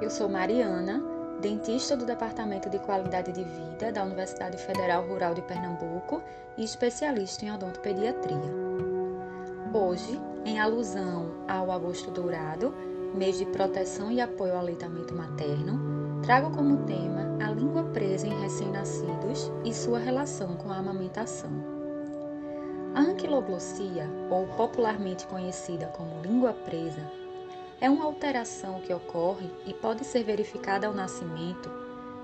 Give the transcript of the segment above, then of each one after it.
Eu sou Mariana, dentista do Departamento de Qualidade de Vida da Universidade Federal Rural de Pernambuco e especialista em odontopediatria. Hoje, em alusão ao Agosto Dourado, mês de proteção e apoio ao aleitamento materno, trago como tema a língua presa em recém-nascidos e sua relação com a amamentação. A anquiloglossia, ou popularmente conhecida como língua presa, é uma alteração que ocorre e pode ser verificada ao nascimento,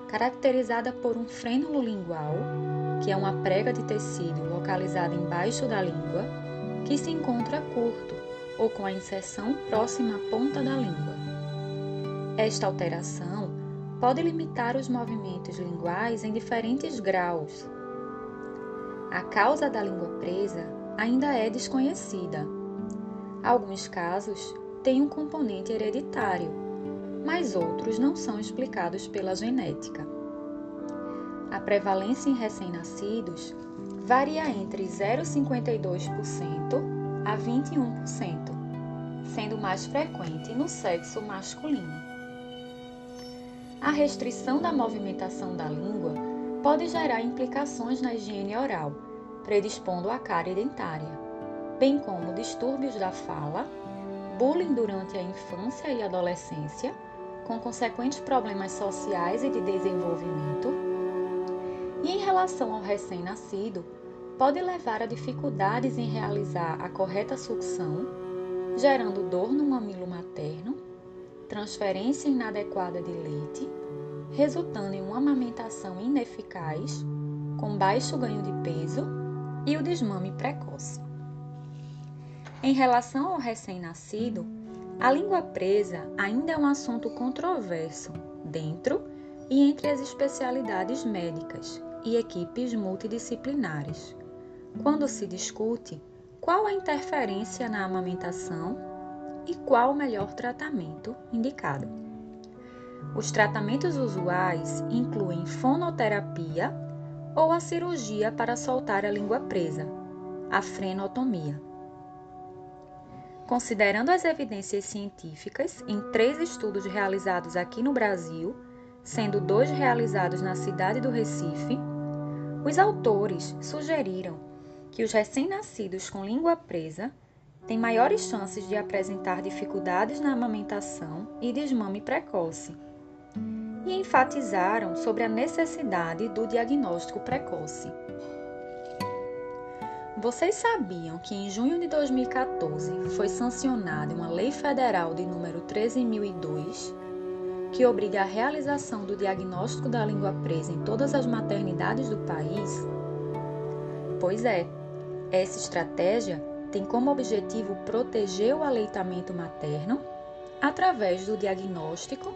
caracterizada por um frênulo lingual, que é uma prega de tecido localizada embaixo da língua, que se encontra curto ou com a inserção próxima à ponta da língua. Esta alteração pode limitar os movimentos linguais em diferentes graus, a causa da língua presa ainda é desconhecida. Alguns casos têm um componente hereditário, mas outros não são explicados pela genética. A prevalência em recém-nascidos varia entre 0,52% a 21%, sendo mais frequente no sexo masculino. A restrição da movimentação da língua pode gerar implicações na higiene oral, predispondo a cárie dentária, bem como distúrbios da fala, bullying durante a infância e adolescência, com consequentes problemas sociais e de desenvolvimento. E em relação ao recém-nascido, pode levar a dificuldades em realizar a correta sucção, gerando dor no mamilo materno, transferência inadequada de leite, resultando em uma amamentação ineficaz, com baixo ganho de peso e o desmame precoce. Em relação ao recém-nascido, a língua presa ainda é um assunto controverso dentro e entre as especialidades médicas e equipes multidisciplinares, quando se discute qual a interferência na amamentação e qual o melhor tratamento indicado. Os tratamentos usuais incluem fonoterapia ou a cirurgia para soltar a língua presa, a frenotomia. Considerando as evidências científicas em três estudos realizados aqui no Brasil, sendo dois realizados na cidade do Recife, os autores sugeriram que os recém-nascidos com língua presa têm maiores chances de apresentar dificuldades na amamentação e desmame precoce e enfatizaram sobre a necessidade do diagnóstico precoce. Vocês sabiam que em junho de 2014 foi sancionada uma lei federal de número 13002 que obriga a realização do diagnóstico da língua presa em todas as maternidades do país? Pois é, essa estratégia tem como objetivo proteger o aleitamento materno através do diagnóstico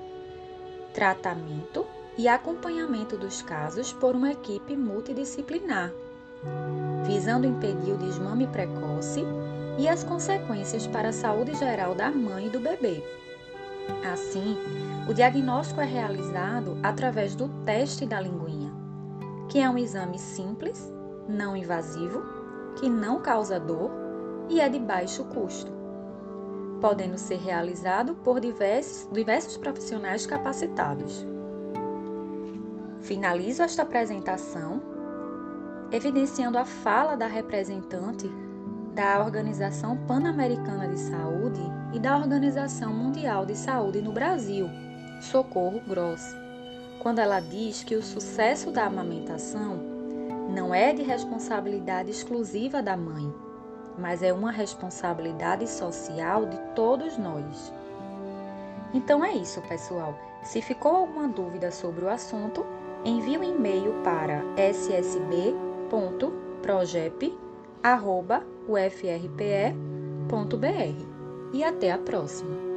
tratamento e acompanhamento dos casos por uma equipe multidisciplinar, visando impedir o desmame precoce e as consequências para a saúde geral da mãe e do bebê. Assim, o diagnóstico é realizado através do teste da linguinha, que é um exame simples, não invasivo, que não causa dor e é de baixo custo podendo ser realizado por diversos, diversos profissionais capacitados. Finalizo esta apresentação evidenciando a fala da representante da Organização Pan-Americana de Saúde e da Organização Mundial de Saúde no Brasil, Socorro Gross, quando ela diz que o sucesso da amamentação não é de responsabilidade exclusiva da mãe, mas é uma responsabilidade social de todos nós. Então é isso, pessoal. Se ficou alguma dúvida sobre o assunto, envie um e-mail para ssb.projep.ufrpe.br e até a próxima!